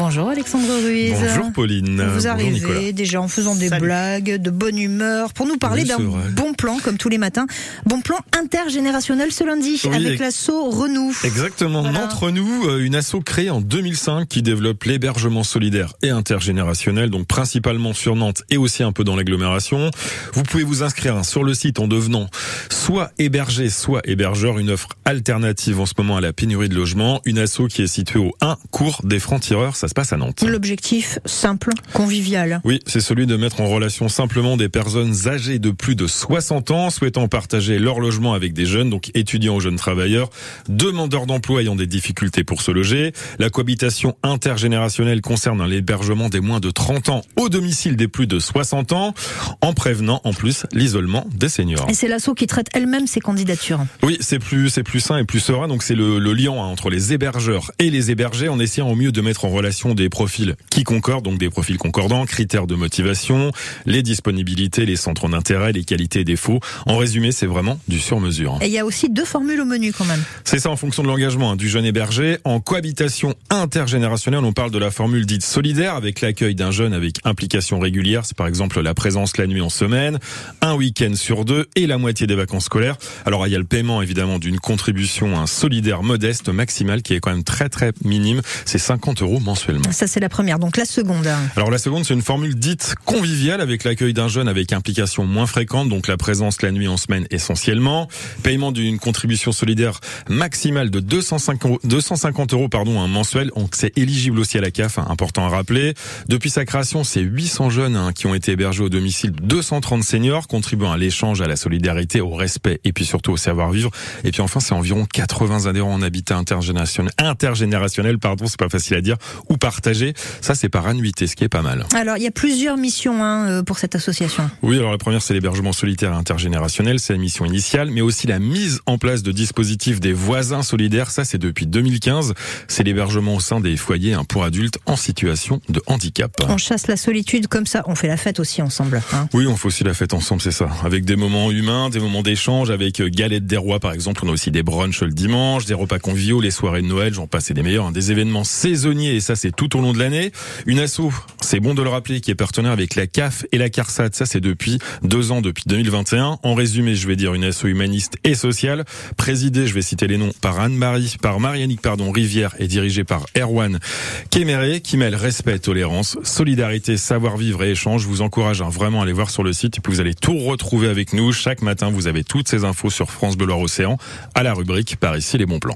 Bonjour Alexandre Ruiz. Bonjour Pauline. Vous Bonjour arrivez Nicolas. déjà en faisant des Salut. blagues, de bonne humeur, pour nous parler Oui, d'un bon plan, comme tous les matins. Bon plan intergénérationnel ce lundi, Oui, avec l'assaut Renou. Exactement. Voilà. D'entre nous, euh, une asso créée en 2005 qui développe l'hébergement solidaire et intergénérationnel, donc principalement sur Nantes et aussi un peu dans l'agglomération. Vous pouvez vous inscrire hein, sur le site en devenant soit hébergé, soit hébergeur, une offre alternative en ce moment à la pénurie de logements. Une asso qui est située au 1 cours des francs-tireurs. Ça se passe à Nantes. L'objectif simple, convivial. Oui, c'est celui de mettre en relation simplement des personnes âgées de plus de 60 ans souhaitant partager leur logement avec des jeunes, donc étudiants ou jeunes travailleurs, demandeurs d'emploi ayant des difficultés pour se loger. La cohabitation intergénérationnelle concerne l'hébergement des moins de 30 ans au domicile des plus de 60 ans, en prévenant en plus l'isolement des seniors. Et c'est l'assaut qui traite elle-même ses candidatures. Oui, c'est plus c'est plus sain et plus serein. Donc c'est le, le lien hein, entre les hébergeurs et les hébergés en essayant au mieux de mettre en relation des profils qui concordent, donc des profils concordants, critères de motivation, les disponibilités, les centres d'intérêt, les qualités et défauts. En résumé, c'est vraiment du sur-mesure. Et il y a aussi deux formules au menu quand même. C'est ça en fonction de l'engagement hein, du jeune hébergé. En cohabitation intergénérationnelle, on parle de la formule dite solidaire avec l'accueil d'un jeune avec implication régulière. C'est par exemple la présence la nuit en semaine, un week-end sur deux et la moitié des vacances scolaires. Alors il y a le paiement évidemment d'une contribution hein, solidaire modeste maximale qui est quand même très très minime. C'est 50 euros Ça c'est la première. Donc la seconde. Alors la seconde, c'est une formule dite conviviale avec l'accueil d'un jeune avec implication moins fréquente, donc la présence la nuit en semaine essentiellement, paiement d'une contribution solidaire maximale de 250 euros, 250 euros pardon, un mensuel, donc c'est éligible aussi à la CAF, hein, important à rappeler. Depuis sa création, c'est 800 jeunes hein, qui ont été hébergés au domicile, 230 seniors contribuant à l'échange, à la solidarité, au respect et puis surtout au savoir-vivre. Et puis enfin, c'est environ 80 adhérents en habitat intergénérationnel, intergénérationnel, pardon, c'est pas facile à dire, ou partagé. Ça, c'est par annuité, ce qui est pas mal. Alors il y a plusieurs missions hein, euh, pour cette association. Oui, alors la première, c'est l'hébergement solitaire intergénérationnel, c'est la mission initiale, mais aussi la mise en place de dispositifs des voisins solidaires, ça c'est depuis 2015. C'est l'hébergement au sein des foyers hein, pour adultes en situation de handicap. On chasse la solitude comme ça. On fait la fête aussi ensemble. hein. Oui, on fait aussi la fête ensemble, c'est ça. Avec des moments humains, des moments d'échange, avec euh, Galette des Rois par exemple. On a aussi des brunchs le dimanche, des repas conviviaux, les soirées de Noël, j'en passe et des meilleurs, hein, des événements saisonniers et ça c'est tout au long de l'année. Une asso, c'est bon de le rappeler, qui est partenaire avec la CAF et la CARSAT. Ça c'est depuis deux ans, depuis 2021. En résumé, je vais dire une asso humaniste et sociale, présidée, je vais citer les noms, par Anne-Marie, par Marianique, pardon, Rivière et dirigée par Erwan Kéméré, qui mêle respect, tolérance, solidarité, savoir-vivre et échange. Je vous encourage hein, vraiment à aller voir sur le site et puis vous allez tout retrouver avec nous. Chaque matin, vous avez toutes ces infos sur France Bleu Océan à la rubrique Par ici les bons plans.